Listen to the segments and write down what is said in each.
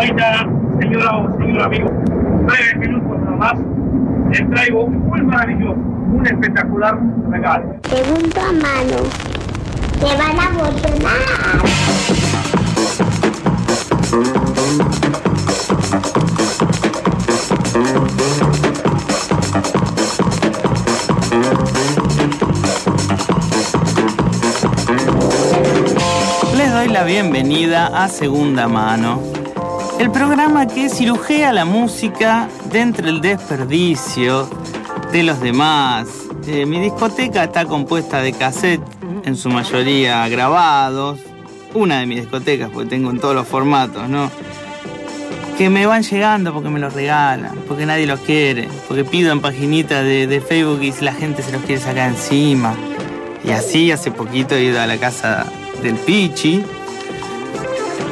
ahorita, señor, señor amigo, breve minutos nada más, les traigo un muy maravilloso, un espectacular regalo. Segunda mano. Te van a. Les doy la bienvenida a Segunda Mano, el programa que cirujea la música de entre el desperdicio de los demás. Eh, mi discoteca está compuesta de cassettes, en su mayoría grabados. Una de mis discotecas, porque tengo en todos los formatos, ¿no? Que me van llegando porque me los regalan, porque nadie los quiere, porque pido en paginitas de, de Facebook y la gente se los quiere sacar encima. Y así hace poquito he ido a la casa del Pichi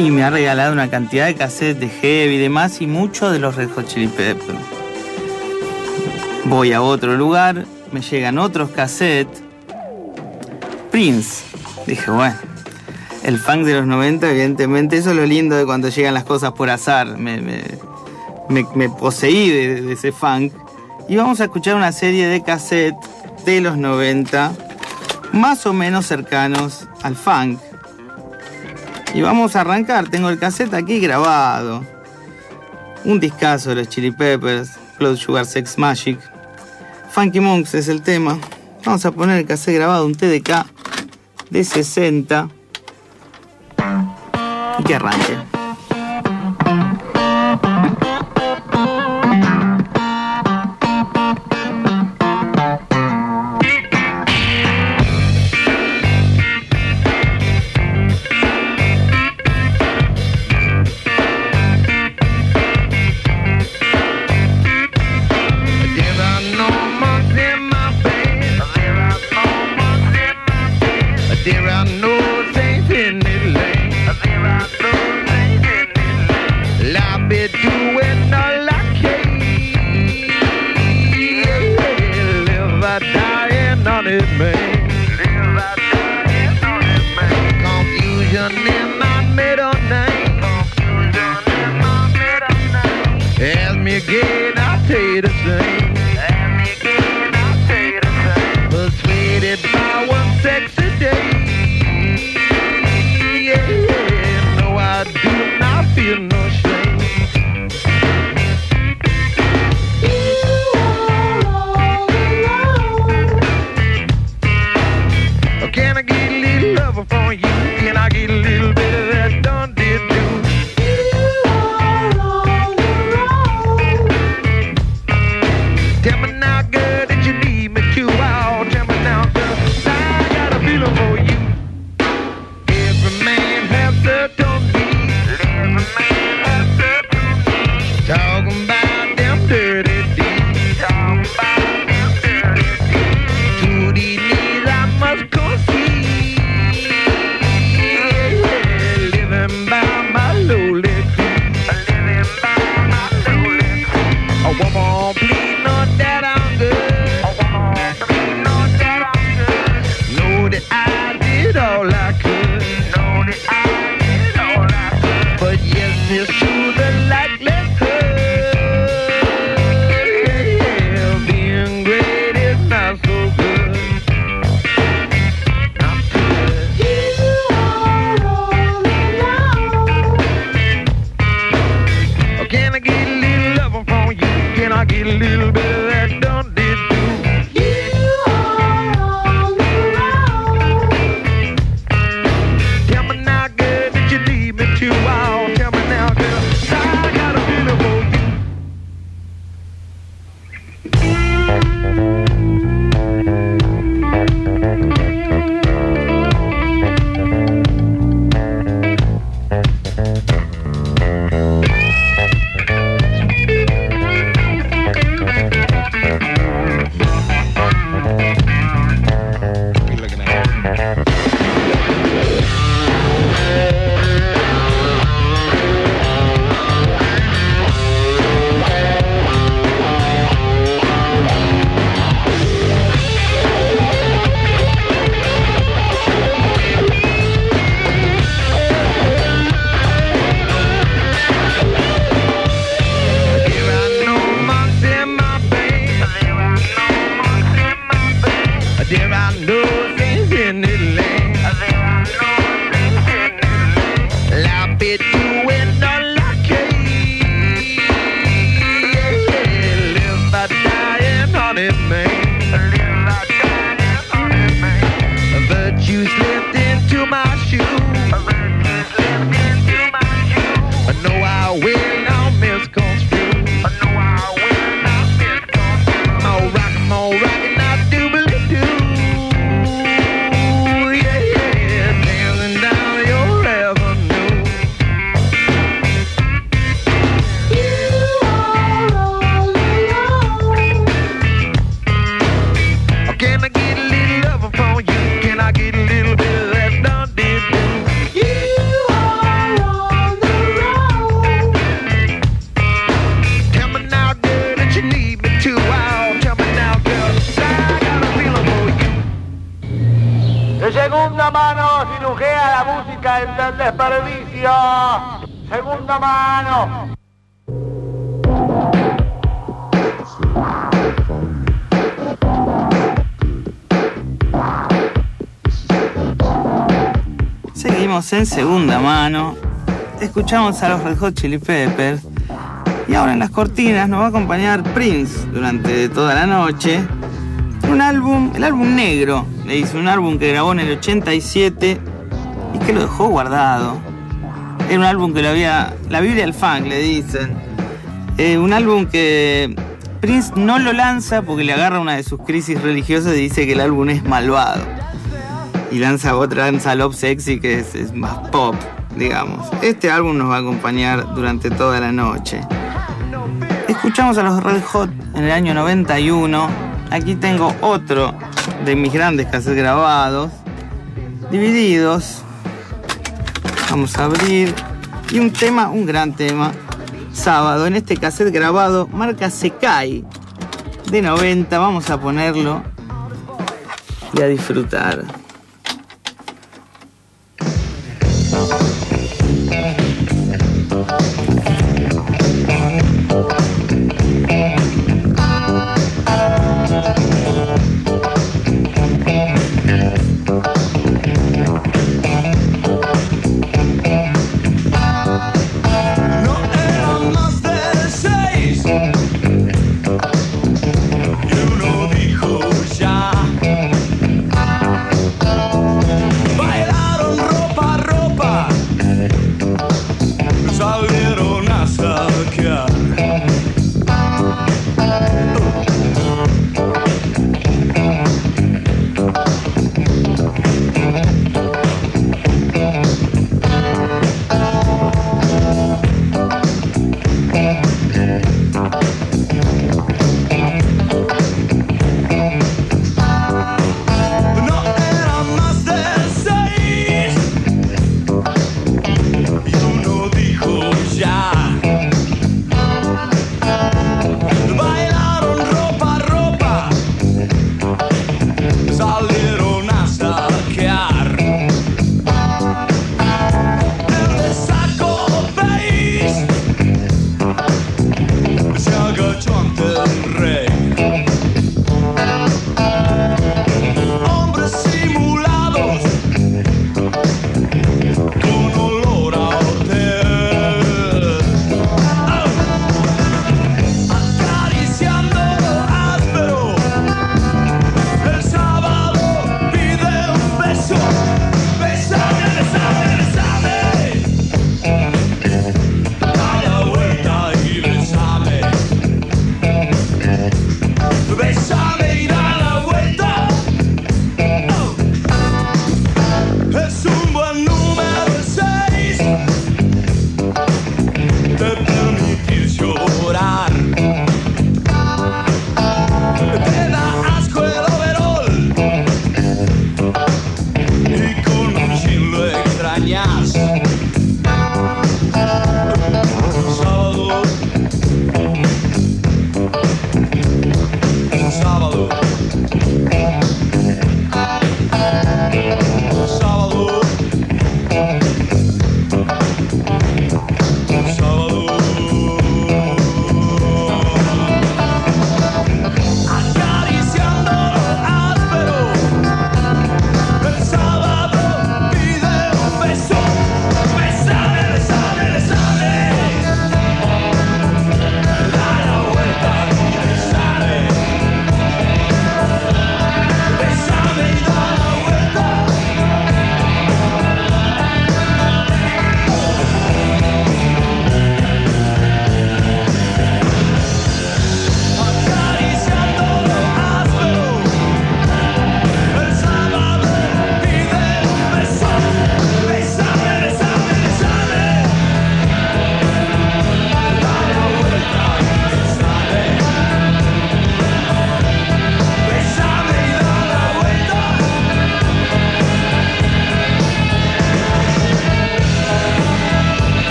y me ha regalado una cantidad de cassettes de heavy y demás y mucho de los Red Hot Chili Peppers. Voy a otro lugar, me llegan otros cassettes. Prince. Dije, bueno, el funk de los 90, evidentemente, eso es lo lindo de cuando llegan las cosas por azar. Me poseí de, de ese funk. Y vamos a escuchar una serie de cassettes de los 90, más o menos cercanos al funk. Y vamos a arrancar, tengo el cassette aquí grabado. Un discazo de los Chili Peppers, Blood Sugar Sex Magic. Funky Monks es el tema. Vamos a poner el cassette grabado, un TDK de 60. Y que arranque. Woman, segunda mano. Escuchamos a los Red Hot Chili Peppers. Y ahora en las cortinas nos va a acompañar Prince durante toda la noche. Un álbum, el álbum negro, le dice, un álbum que grabó en el 87 y que lo dejó guardado. Era un álbum que lo había, la Biblia del funk le dicen. Eh, un álbum que Prince no lo lanza porque le agarra una de sus crisis religiosas y dice que el álbum es malvado y lanza otra, lanza Love Sexy que es, es más pop, digamos. Este álbum nos va a acompañar durante toda la noche. Escuchamos a los Red Hot en el año 91. Aquí tengo otro de mis grandes cassettes grabados, divididos. Vamos a abrir. Y un tema, un gran tema. Sábado, en este cassette grabado, marca Sekai de 90. Vamos a ponerlo y a disfrutar.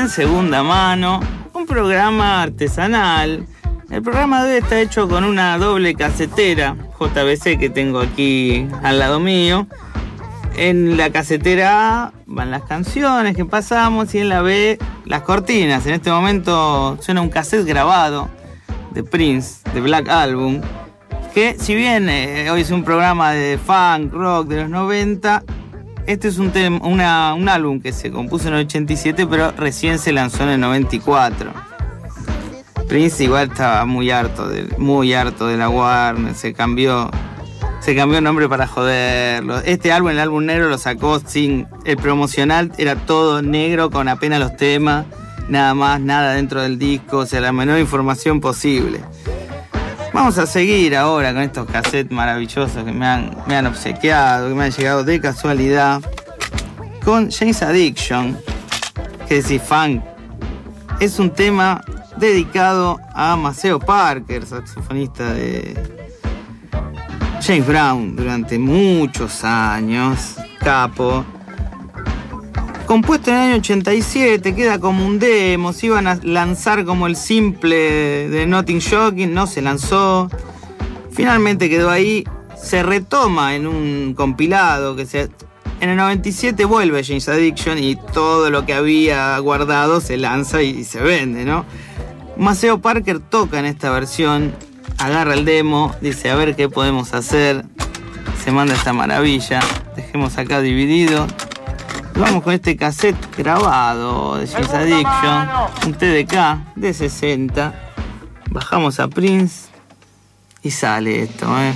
En segunda mano, un programa artesanal. El programa de hoy está hecho con una doble casetera JBC que tengo aquí al lado mío. En la casetera A van las canciones que pasamos y en la B las cortinas. En este momento suena un cassette grabado de Prince, de Black Album, que si bien eh, hoy es un programa de funk, rock de los 90, este es un, una- un álbum que se compuso en el 87, pero recién se lanzó en el 94. Prince igual estaba muy harto, de, muy harto de la Warner, se cambió, se cambió el nombre para joderlo. Este álbum, el álbum negro, lo sacó sin el promocional, era todo negro con apenas los temas, nada más, nada dentro del disco, o sea, la menor información posible. Vamos a seguir ahora con estos cassettes maravillosos que me han, me han obsequiado, que me han llegado de casualidad. Con James Addiction, que decís funk. Es un tema dedicado a Maceo Parker, saxofonista de James Brown durante muchos años, capo. Compuesto en el año 87, queda como un demo, se iban a lanzar como el simple de Nothing Shocking, no se lanzó. Finalmente quedó ahí, se retoma en un compilado que se... En el 97 vuelve James Addiction y todo lo que había guardado se lanza y se vende, ¿no? Maceo Parker toca en esta versión, agarra el demo, dice a ver qué podemos hacer, se manda esta maravilla, dejemos acá dividido. Vamos con este cassette grabado de James Addiction, un TDK de 60. Bajamos a Prince y sale esto, ¿eh?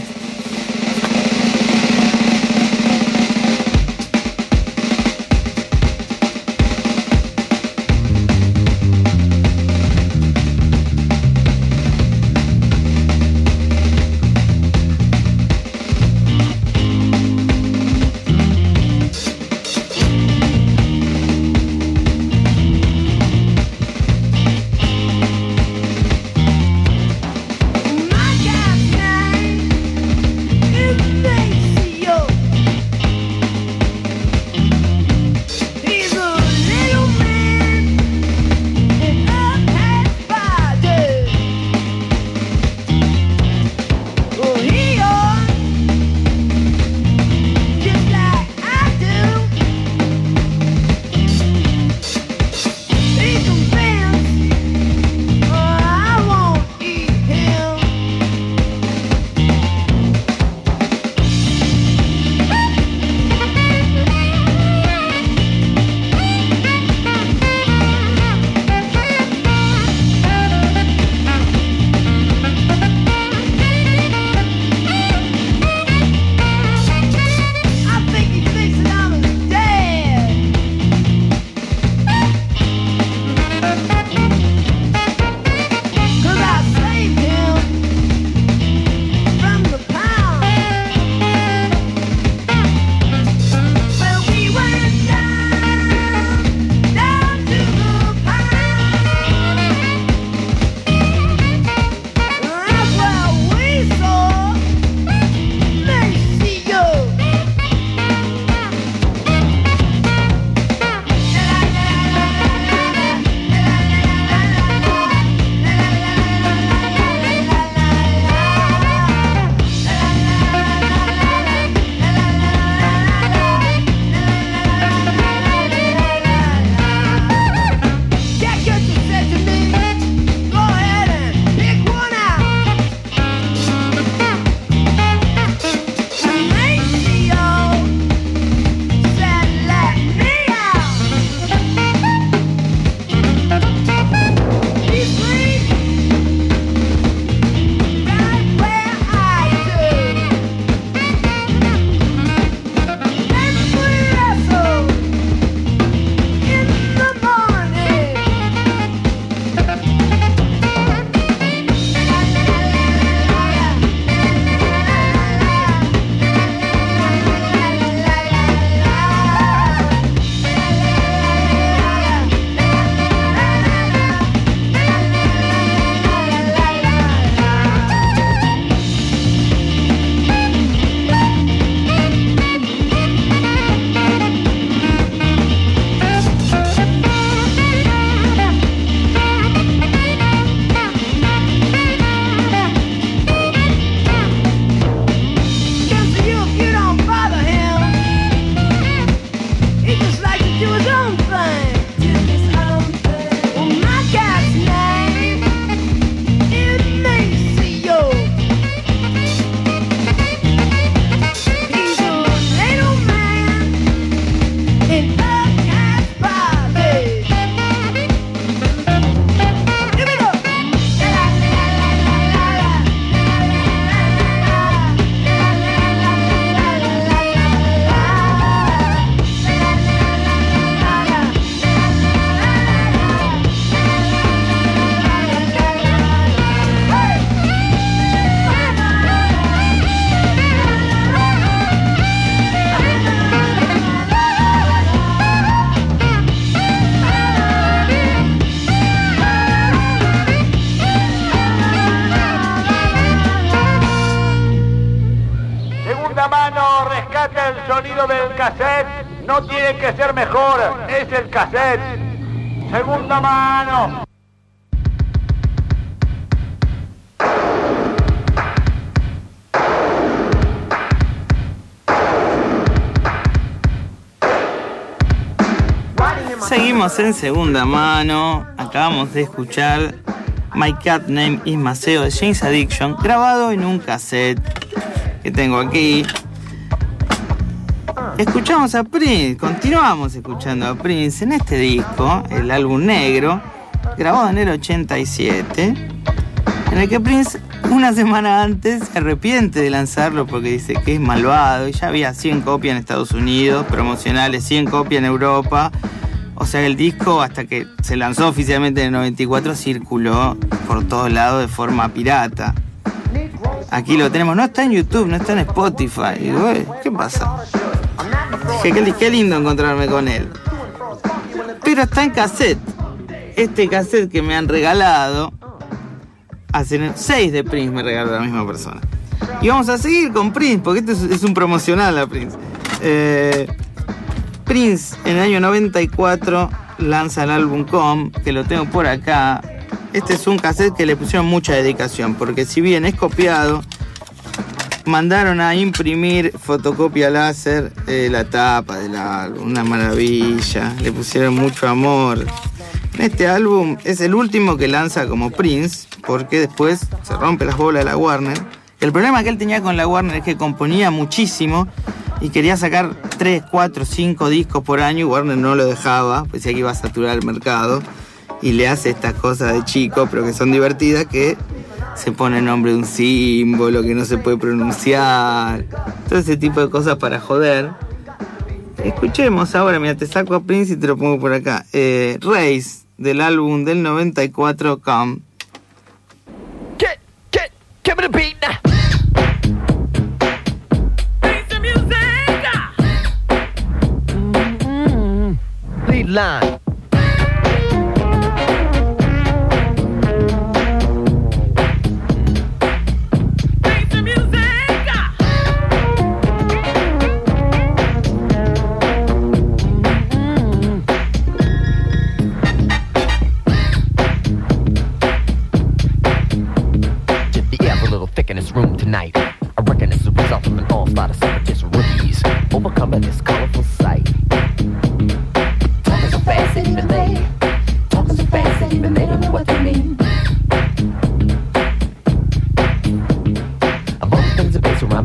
Mejor, es el cassette. Segunda mano. Seguimos en segunda mano. Acabamos de escuchar My Cat Name is Maceo de James Addiction, grabado en un cassette que tengo aquí. Escuchamos a Prince, continuamos escuchando a Prince en este disco, el álbum negro, grabado en el 87, en el que Prince una semana antes se arrepiente de lanzarlo porque dice que es malvado y ya había 100 copias en Estados Unidos, promocionales, 100 copias en Europa. O sea, el disco hasta que se lanzó oficialmente en el 94 circuló por todos lados de forma pirata. Aquí lo tenemos, no está en YouTube, no está en Spotify. "Eh, ¿qué pasa? Dije, qué, lindo encontrarme con él. Pero está en cassette. Este cassette que me han regalado, hacen seis de Prince me regaló la misma persona. Y vamos a seguir con Prince, porque este es, es un promocional a Prince. Eh, Prince en el año 94 lanza el álbum Com, que lo tengo por acá. Este es un cassette que le pusieron mucha dedicación, porque si bien es copiado, mandaron a imprimir fotocopia láser eh, la tapa del álbum, una maravilla, le pusieron mucho amor. Este álbum es el último que lanza como Prince, porque después se rompe las bolas de la Warner. El problema que él tenía con la Warner es que componía muchísimo y quería sacar 3, 4, 5 discos por año y Warner no lo dejaba, pues que iba a saturar el mercado. Y le hace estas cosas de chico, pero que son divertidas, que se pone el nombre de un símbolo que no se puede pronunciar. Todo ese tipo de cosas para joder. Escuchemos ahora, mira, te saco a Prince y te lo pongo por acá. Eh, Race, del álbum del 94, Come. Get, get, give me the beat now. Lead line.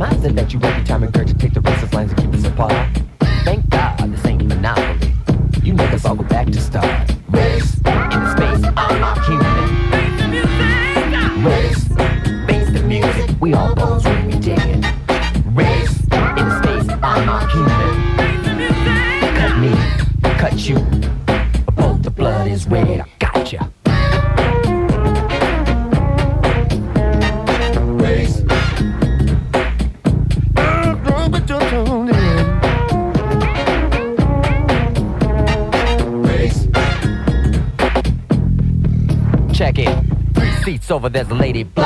I said that you every time take the racist lines and keep us apart. Thank God this ain't monopoly. You niggas all go back to start. Lady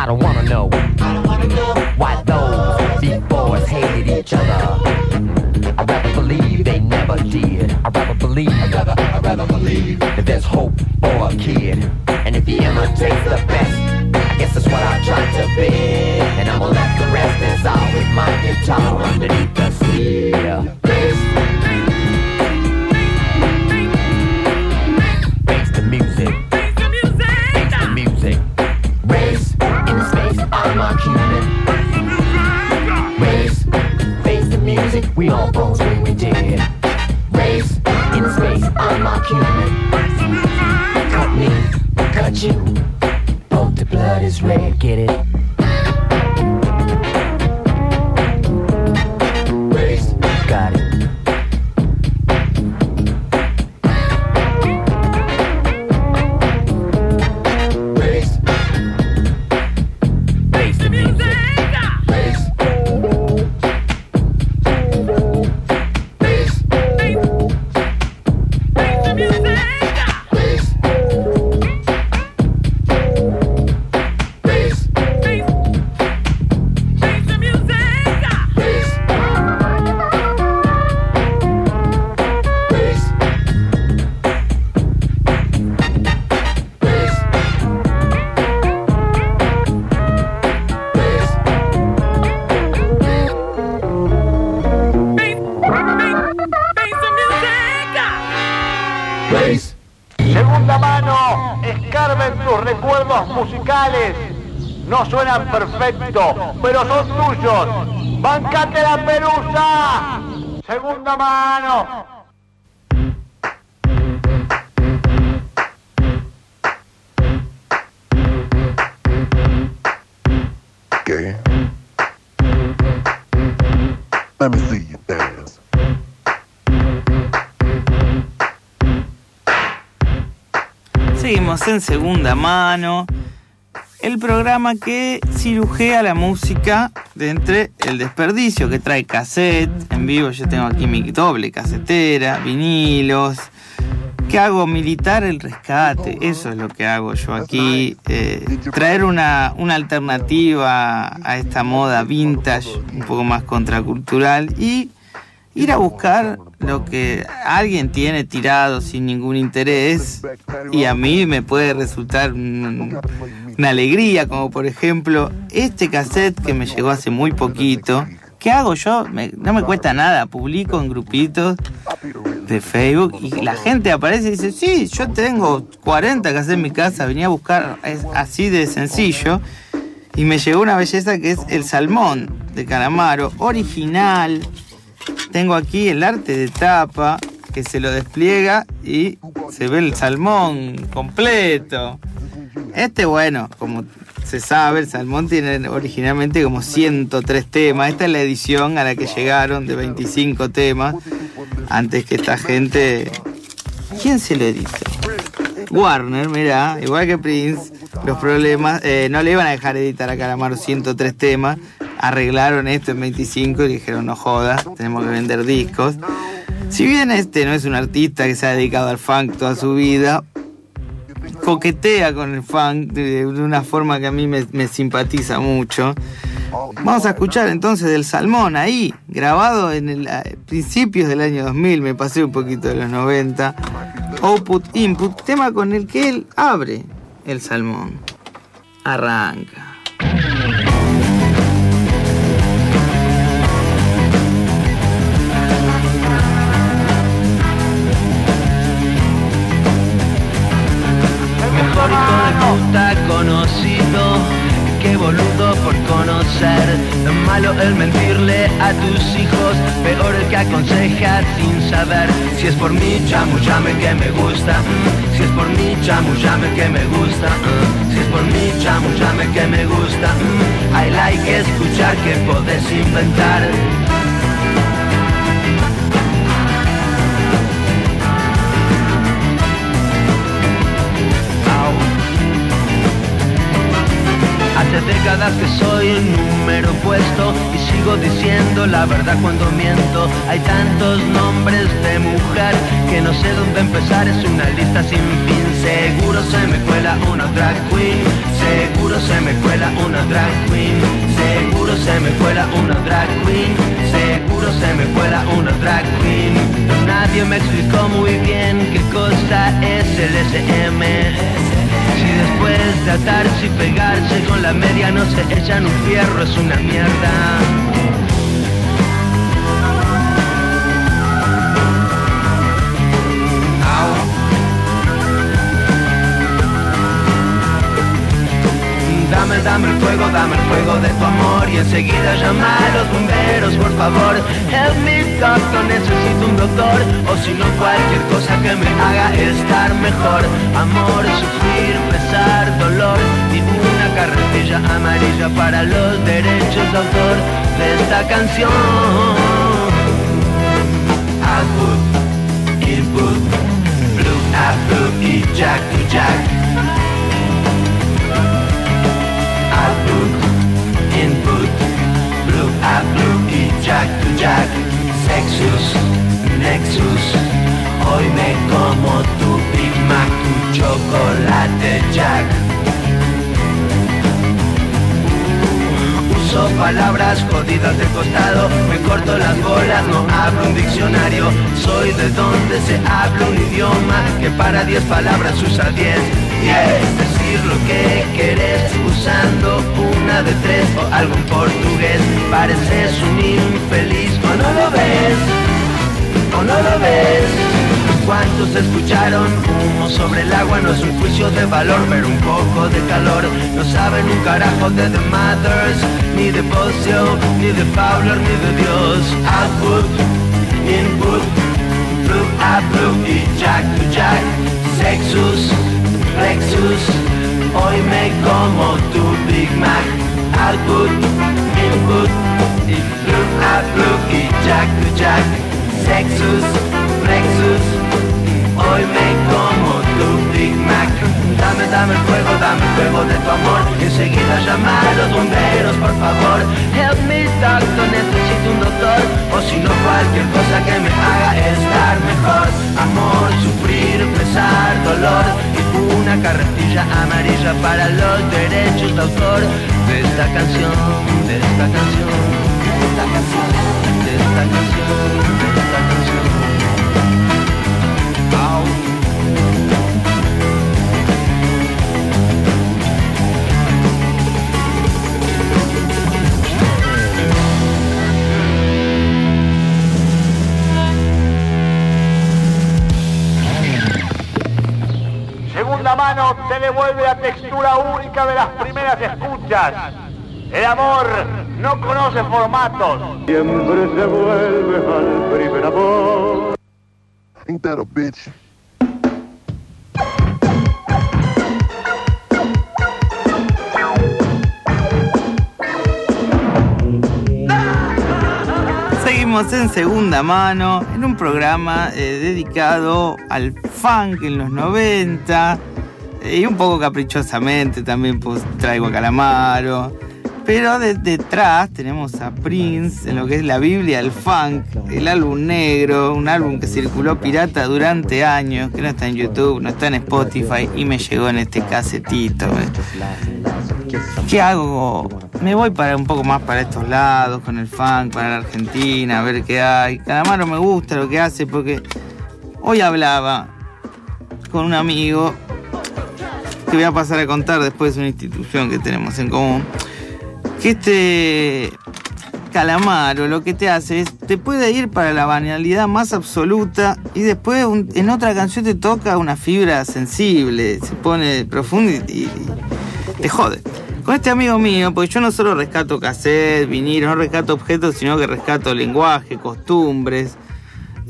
I don't wanna know. Why those big boys hated each other. I rather believe they never did. I rather believe, I rather, I rather believe that there's hope for a kid. And if he imitates the best, I guess that's what I try to be. And I'ma let the rest is all with my guitar underneath the sea. Cut you. Both the blood is red, get it? No suenan perfecto, pero son tuyos. ¡Bancate la pelusa! Segunda mano. Okay. Let me see you dance. Seguimos en segunda mano. El programa que cirujea la música de entre el desperdicio, que trae cassette en vivo. Yo tengo aquí mi doble casetera, vinilos. Que hago militar el rescate. Eso es lo que hago yo aquí. eh, traer una, una alternativa a esta moda vintage, un poco más contracultural. Y ir a buscar lo que alguien tiene tirado sin ningún interés y a mí me puede resultar un- una alegría, como por ejemplo este cassette que me llegó hace muy poquito. ¿Qué hago yo? No me cuesta nada, publico en grupitos de Facebook y la gente aparece y dice, sí, yo tengo 40 cassettes en mi casa, venía a buscar, es así de sencillo. Y me llegó una belleza que es el salmón de Calamaro, original, tengo aquí el arte de tapa que se lo despliega y se ve el salmón completo. Este, bueno, como se sabe, el salmón tiene originalmente como 103 temas. Esta es la edición a la que llegaron de 25 temas. Antes que esta gente. ¿Quién se lo editó? Warner, mirá, igual que Prince, los problemas, eh, no le iban a dejar editar a Calamaro 103 temas, arreglaron esto en 25 y dijeron, no jodas, tenemos que vender discos. Si bien este no es un artista que se ha dedicado al funk toda su vida, coquetea con el funk de, una forma que a mí me, me simpatiza mucho. Vamos a escuchar entonces del Salmón ahí, grabado en el a principios del año 2000, me pasé un poquito de los 90. Output Input, tema con el que él abre el Salmón. Arranca. El mentirle a tus hijos, peor el que aconseja sin saber. Si es por mí, chamullame que me gusta. mm. Si es por mí, chamullame que me gusta. mm. Si es por mí, chamullame que me gusta. mm. Hay like escuchar que podés inventar. Hace décadas que soy un número puesto y sigo diciendo la verdad cuando miento. Hay tantos nombres de mujer que no sé dónde empezar, es una lista sin fin. Seguro se me cuela una drag queen, seguro se me cuela una drag queen, seguro se me cuela una drag queen, seguro se me cuela una drag queen. Nadie me explicó muy bien qué cosa es el SM. Después de atarse y pegarse con la media no se echan un fierro es una mierda enseguida llama a los bomberos, por favor. Help me doctor, necesito un doctor, o si no cualquier cosa que me haga estar mejor. Amor, sufrir, pesar, dolor y una carretilla amarilla para los derechos de autor de esta canción. Output, input, blue, blue y jack to jack. Jack to jack. Sexus, Nexus, hoy me como tu Big Mac, tu chocolate jack. Uso palabras jodidas de costado, me corto las bolas, no hablo un diccionario. Soy de donde se habla un idioma que para diez palabras usa diez. Decir lo que querés usando una de tres o algo en portugués. Pareces un infeliz o no lo ves, o no lo ves. ¿Cuántos escucharon humo sobre el agua? No es un juicio de valor, pero un poco de calor. No saben un carajo de The Mothers, ni de Bocio, ni de Fowler, ni de Dios. Output, input, blue, up, blue y jack to jack. Sexus, Lexus, hoy me como tu Big Mac. Output, input, y blue, up, blue y jack to jack. Sexus, Lexus, hoy me como tu Big Mac. Dame, dame el fuego, dame el fuego de tu amor. Enseguida llama a los bomberos, por favor. Help me, doctor, necesito un doctor. O si no, cualquier cosa que me haga estar mejor. Amor, sufrir, pesar, dolor. Una carretilla amarilla para los derechos de autor. De esta canción, de esta canción, de esta canción, de esta canción, de esta canción. Mano te devuelve la textura única de las primeras escuchas. El amor no conoce formatos. Siempre se vuelve al primer amor. Ain't that a bitch? Seguimos en segunda mano, en un programa eh, dedicado al funk en los 90 eh, y un poco caprichosamente también pues, traigo a Calamaro. Pero de- detrás tenemos a Prince en lo que es la Biblia del funk, el álbum negro, un álbum que circuló pirata durante años, que no está en YouTube, no está en Spotify y me llegó en este casetito. ¿Qué hago? Me voy para un poco más para estos lados, con el funk, para la Argentina, a ver qué hay. Calamaro me gusta lo que hace porque hoy hablaba con un amigo que voy a pasar a contar después de una institución que tenemos en común. Que este Calamaro lo que te hace es, te puede ir para la banalidad más absoluta y después en otra canción te toca una fibra sensible, se pone profundo y, y- y te jode. Con este amigo mío, porque yo no solo rescato cassette, vinilo, no rescato objetos, sino que rescato lenguaje, costumbres.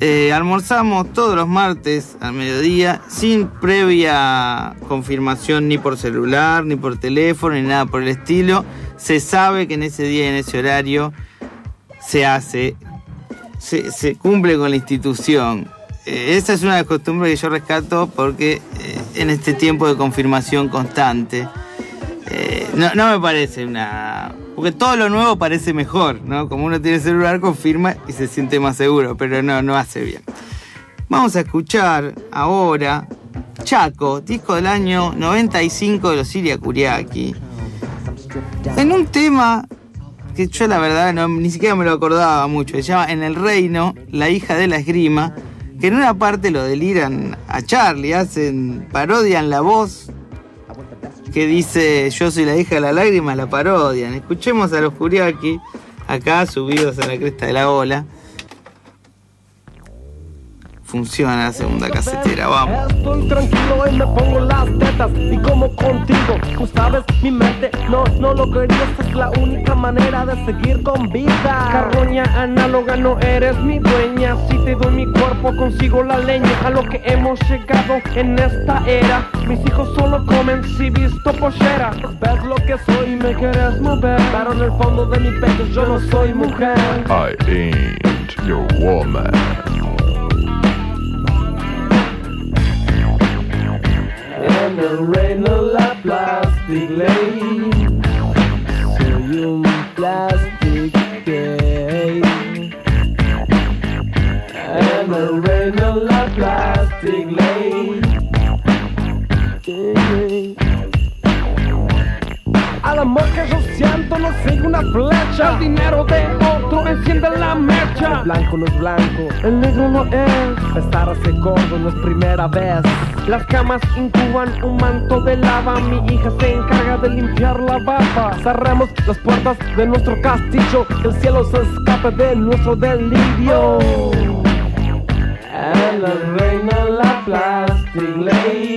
Eh, almorzamos todos los martes al mediodía sin previa confirmación ni por celular, ni por teléfono, ni nada por el estilo. Se sabe que en ese día y en ese horario se hace, se, cumple con la institución. Eh, esa es una de las costumbres que yo rescato porque eh, en este tiempo de confirmación constante, eh, no, no me parece una... Porque todo lo nuevo parece mejor, ¿no? Como uno tiene celular, confirma y se siente más seguro, pero no, no hace bien. Vamos a escuchar ahora Chaco, disco del año 95 de los Siria Kuriaki. En un tema que yo la verdad ni siquiera me lo acordaba mucho, se llama En el Reino, la hija de la esgrima, que en una parte lo deliran a Charlie, hacen, parodian la voz que dice yo soy la hija de la lágrima, la parodian. Escuchemos a los Kuriaki acá subidos a la cresta de la ola. Funciona la segunda casetera, vamos. Estoy tranquilo y me pongo las tetas y como contigo, tú sabes, mi mente no, no lo quería, esta es la única manera de seguir con vida. Carroña análoga, no eres mi dueña, si te doy mi cuerpo consigo la leña, a lo que hemos llegado en esta era. Mis hijos solo comen si visto pollera. Ves lo que soy y me quieres mover, pero en el fondo de mi pecho yo no soy mujer. I ain't your woman. La plastic ley. Soy un plastic gay. En el reino la plastic ley. Al amor que yo siento no sigue una flecha. El dinero de otro enciende la mecha. El blanco no es blanco, el negro no es. Estar así gordo no es primera vez. Las camas incuban un manto de lava. Mi hija se encarga de limpiar la baba Cerremos las puertas de nuestro castillo. Que el cielo se escape de nuestro delirio. En el reino la plastic ley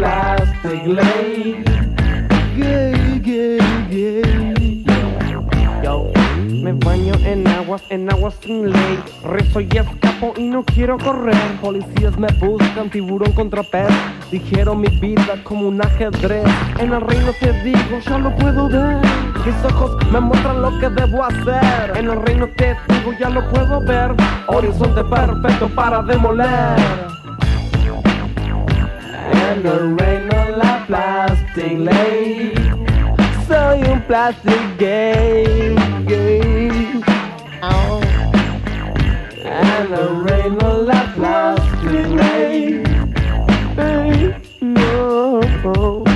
plastic gay Yo, me baño en aguas, en aguas sin ley. Rezo y escapo y no quiero correr. Policías me buscan, tiburón contra pez. Dijeron mi vida como un ajedrez. En el reino te digo, ya lo puedo ver. Mis ojos me muestran lo que debo hacer. En el reino te digo, ya lo puedo ver. Horizonte perfecto para demoler En el reino la plastic ley Soy un plastic gay, gay. Oh. En el reino la plastic ley Hey, no.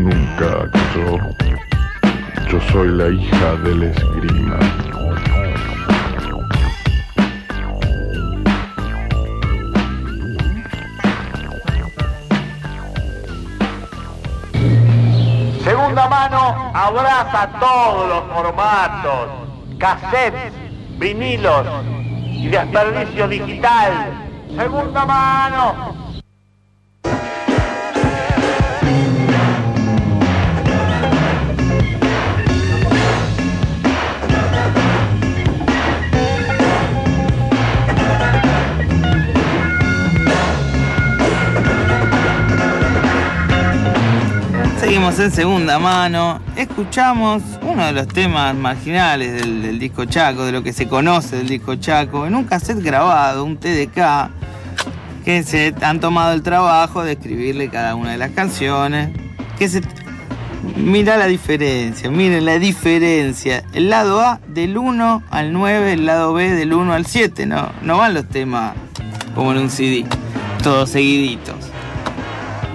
Nunca yo, yo soy la hija del esgrima. Segunda mano abraza todos los formatos, cassettes, vinilos y desperdicio digital. Segunda mano. Seguimos en segunda mano. Escuchamos uno de los temas marginales del, disco Chaco, de lo que se conoce del disco Chaco, en un cassette grabado, un TDK, que se han tomado el trabajo de escribirle cada una de las canciones. Que se. Mira la diferencia, miren la diferencia. El lado A del 1 al 9, el lado B del 1 al 7. No, no van los temas como en un CD, todos seguiditos.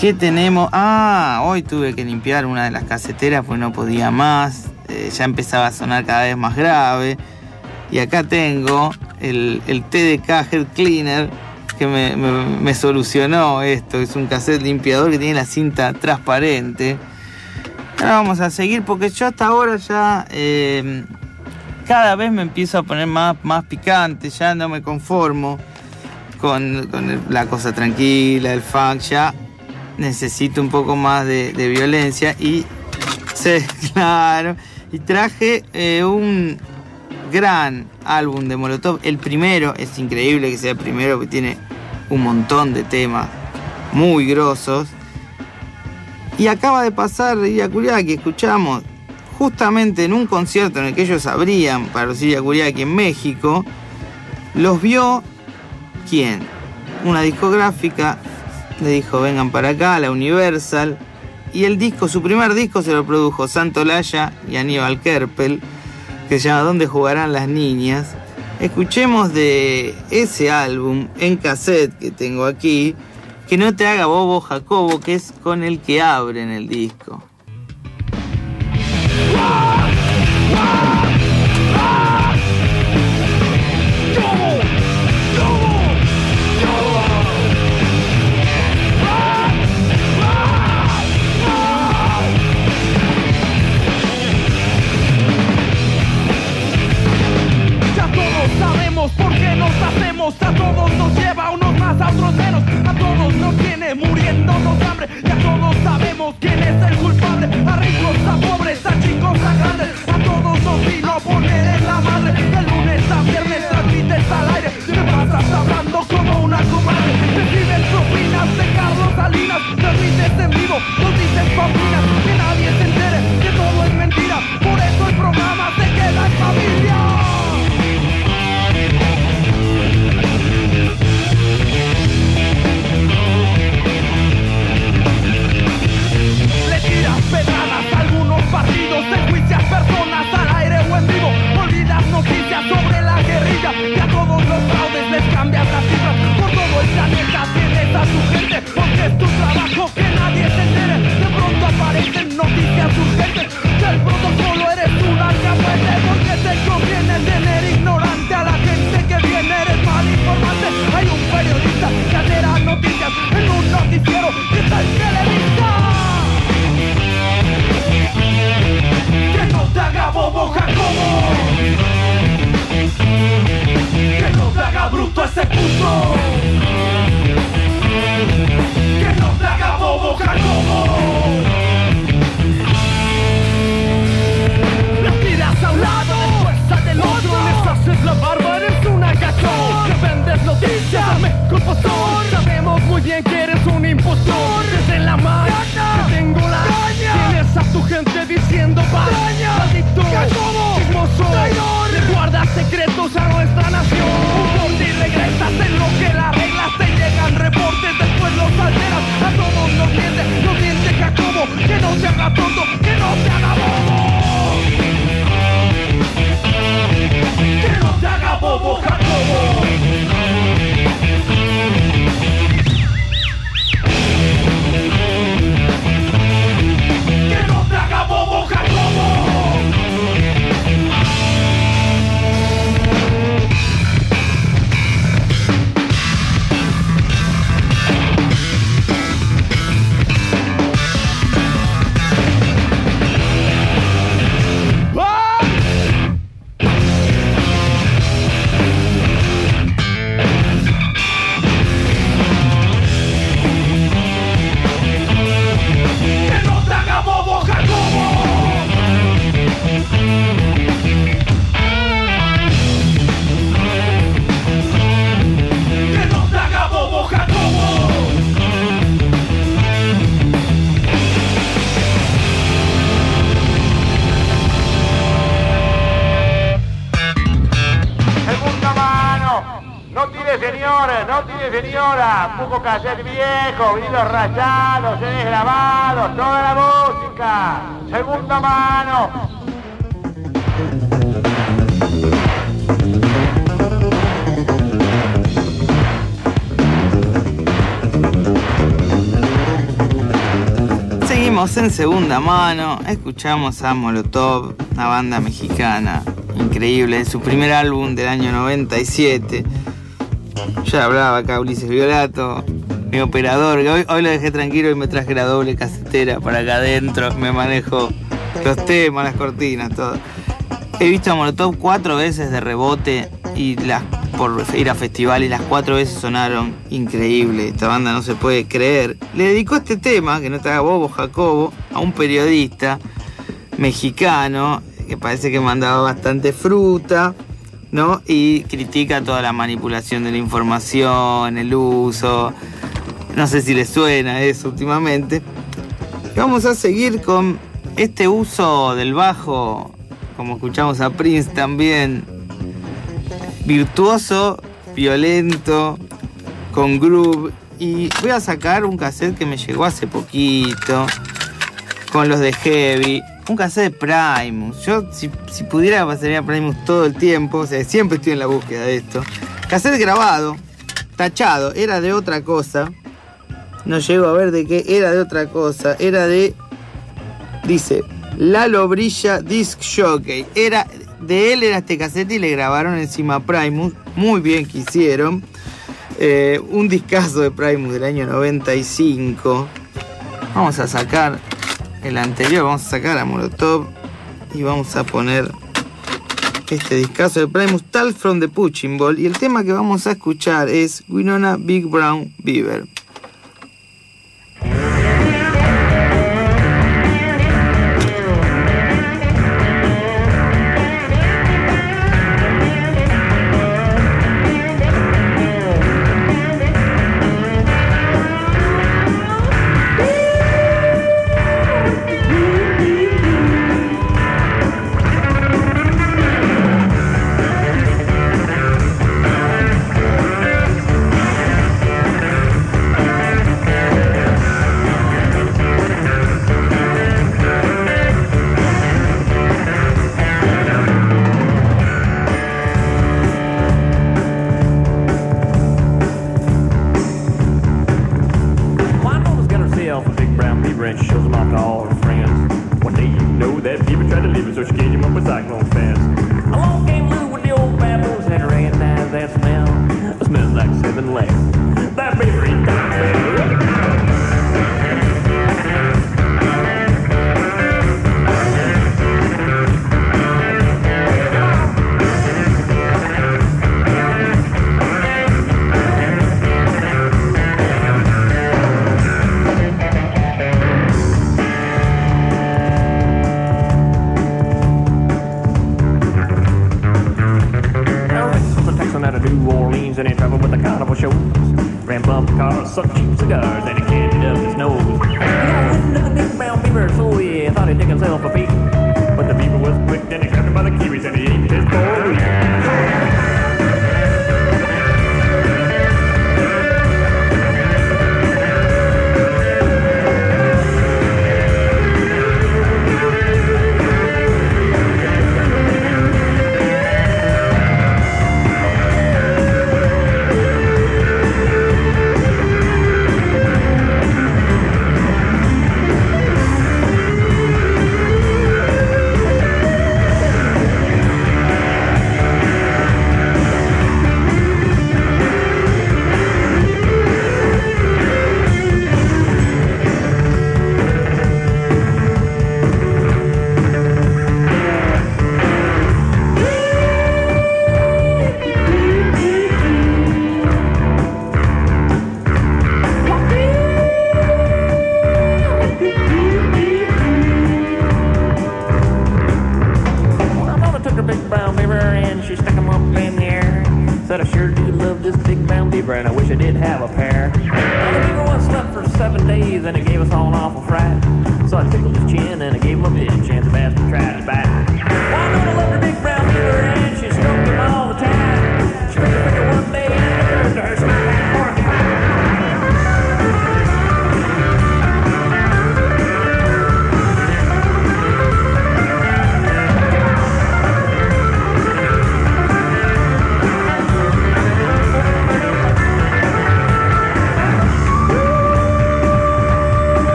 ¿Qué tenemos? Ah, hoy tuve que limpiar una de las caseteras porque no podía más. Eh, ya empezaba a sonar cada vez más grave. Y acá tengo el, el TDK Head Cleaner que me, solucionó esto. Es un cassette limpiador que tiene la cinta transparente. Ahora vamos a seguir porque yo hasta ahora ya eh, cada vez me empiezo a poner más, más picante. Ya no me conformo con, con la cosa tranquila, el funk. Ya necesito un poco más de, violencia y sí, claro. Y traje eh, un gran álbum de Molotov el primero es increíble que sea el primero porque tiene un montón de temas muy grosos. Y acaba de pasar Iriakuriaki escuchamos justamente en un concierto en el que ellos abrían para los Iriakuriaki en México los vio quién una discográfica le dijo vengan para acá, la Universal, y el disco, su primer disco se lo produjo Santo Laya y Aníbal Kerpel, que se llama ¿Dónde jugarán las niñas? Escuchemos de ese álbum en cassette que tengo aquí, que no te haga bobo Jacobo, que es con el que abren el disco. Culpazón Sabemos muy bien que eres cassette viejo, vinilos rayados, CDs grabados, toda la música. Segunda mano. Seguimos en segunda mano, escuchamos a Molotov, una banda mexicana increíble, su primer álbum del año 97. Ya hablaba acá Ulises Violato, mi operador, hoy, lo dejé tranquilo y me traje la doble casetera para acá adentro, me manejo los temas, las cortinas, todo. He visto a Molotov cuatro veces de rebote y las por ir a festival y las cuatro veces sonaron increíble. Esta banda no se puede creer. Le dedicó este tema, que no te haga bobo Jacobo, a un periodista mexicano que parece que mandaba bastante fruta, ¿no? Y critica toda la manipulación de la información, el uso. No sé si le suena eso últimamente. Vamos a seguir con este uso del bajo, como escuchamos a Prince también, virtuoso, violento, con groove. Y voy a sacar un cassette que me llegó hace poquito, con los de Heavy. Un cassette de Primus. Yo, si, si pudiera, pasaría Primus todo el tiempo. O sea, siempre estoy en la búsqueda de esto. Cassette grabado, tachado, era de otra cosa. No llego a ver de qué era de otra cosa. Era de. Dice. Lalo Brilla Disc Jockey. Era. De él era este cassette y le grabaron encima Primus. Muy bien que hicieron. Eh, un discazo de Primus del año 95. Vamos a sacar el anterior. Vamos a sacar a Molotov. Y vamos a poner este discazo de Primus Tal from the Punching Ball. Y el tema que vamos a escuchar es Winona Big Brown Beaver.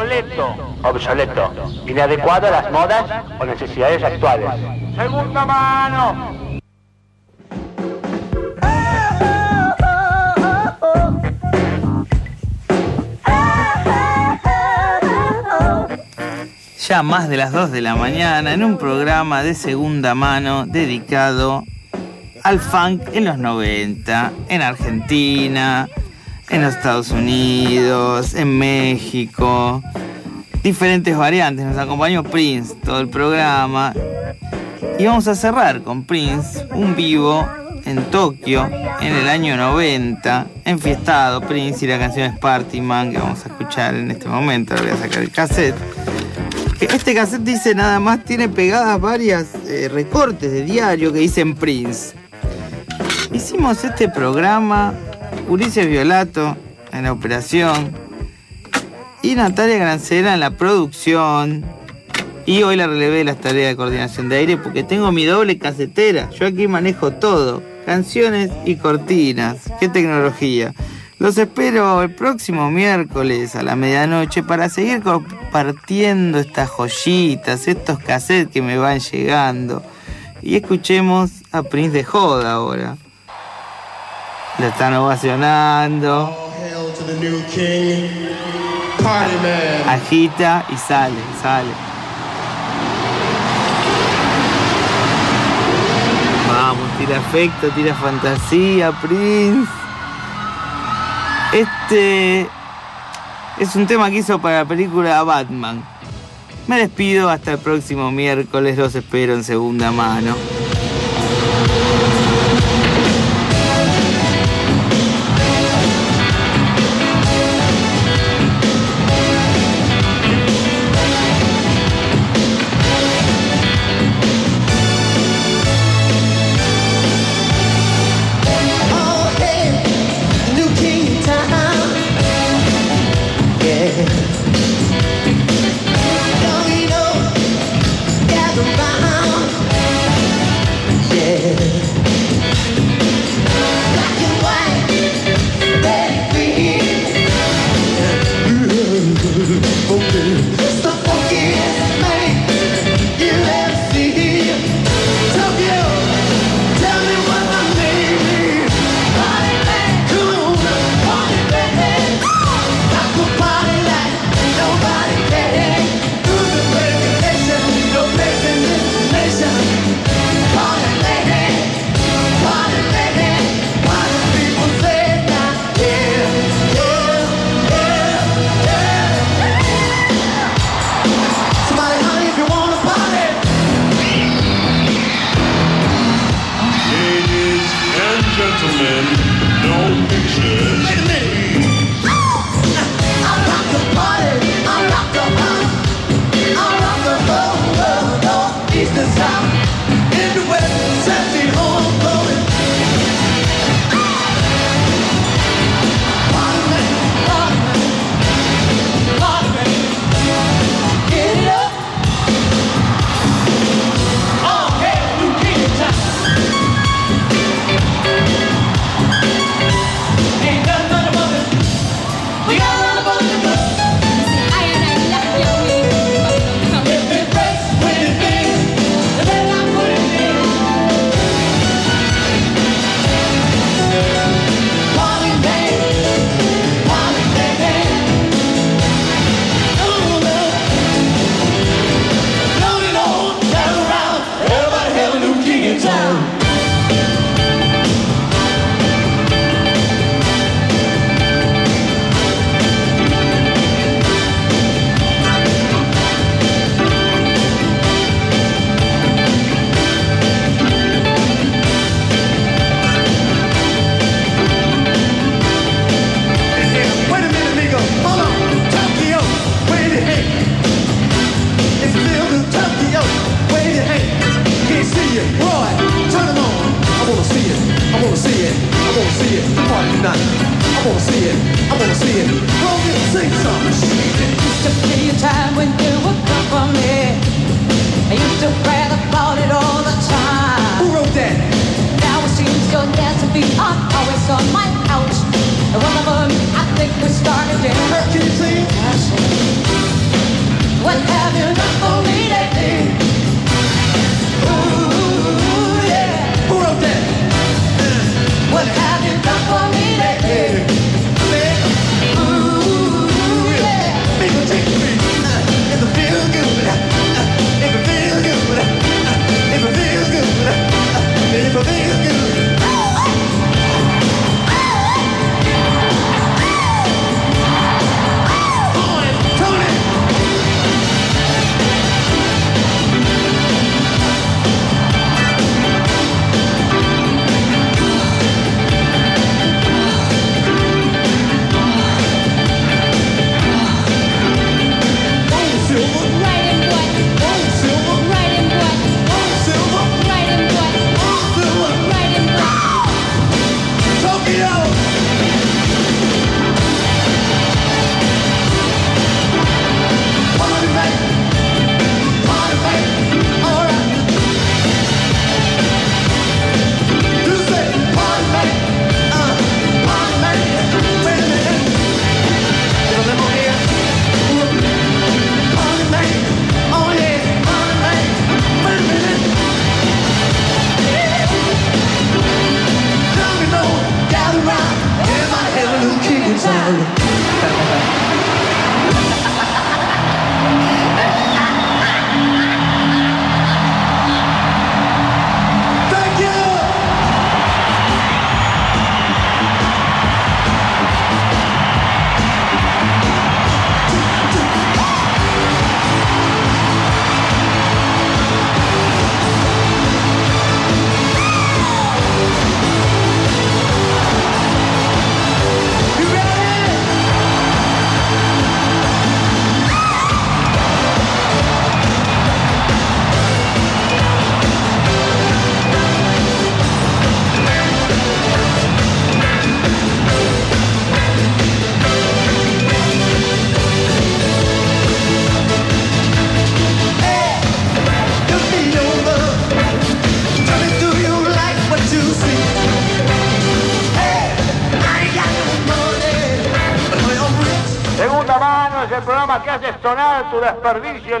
Obsoleto. Obsoleto. Inadecuado a las modas o necesidades actuales. Segunda mano. Ya más de las 2 de la mañana en un programa de segunda mano dedicado al funk en los 90, en Argentina, en los Estados Unidos, en México, diferentes variantes. Nos acompañó Prince todo el programa. Y vamos a cerrar con Prince, un vivo en Tokio en el año 90, enfiestado Prince y la canción es Party Man que vamos a escuchar en este momento. Le voy a sacar el cassette. Este cassette dice nada más, tiene pegadas varias eh, recortes de diario que dicen Prince. Hicimos este programa, Ulises Violato en la operación y Natalia Grancera en la producción. Y hoy la relevé las tareas de coordinación de aire porque tengo mi doble casetera. Yo aquí manejo todo, canciones y cortinas. ¡Qué tecnología! Los espero el próximo miércoles a la medianoche para seguir compartiendo estas joyitas, estos cassettes que me van llegando. Y escuchemos a Prince de Joda ahora. Lo están ovacionando. Agita y sale, sale. Vamos, tira afecto, tira fantasía, Prince. Este es un tema que hizo para la película Batman. Me despido hasta el próximo miércoles, los espero en segunda mano.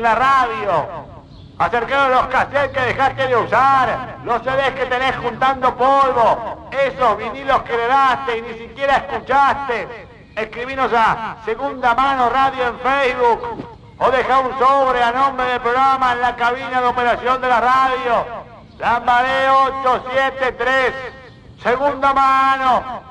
La radio. Acercaros los cassettes que dejaste de usar, los CDs que tenés juntando polvo, esos vinilos que le daste y ni siquiera escuchaste. Escribinos a Segunda Mano Radio en Facebook o deja un sobre a nombre del programa en la cabina de operación de la radio. Lambaré 873. Segunda Mano.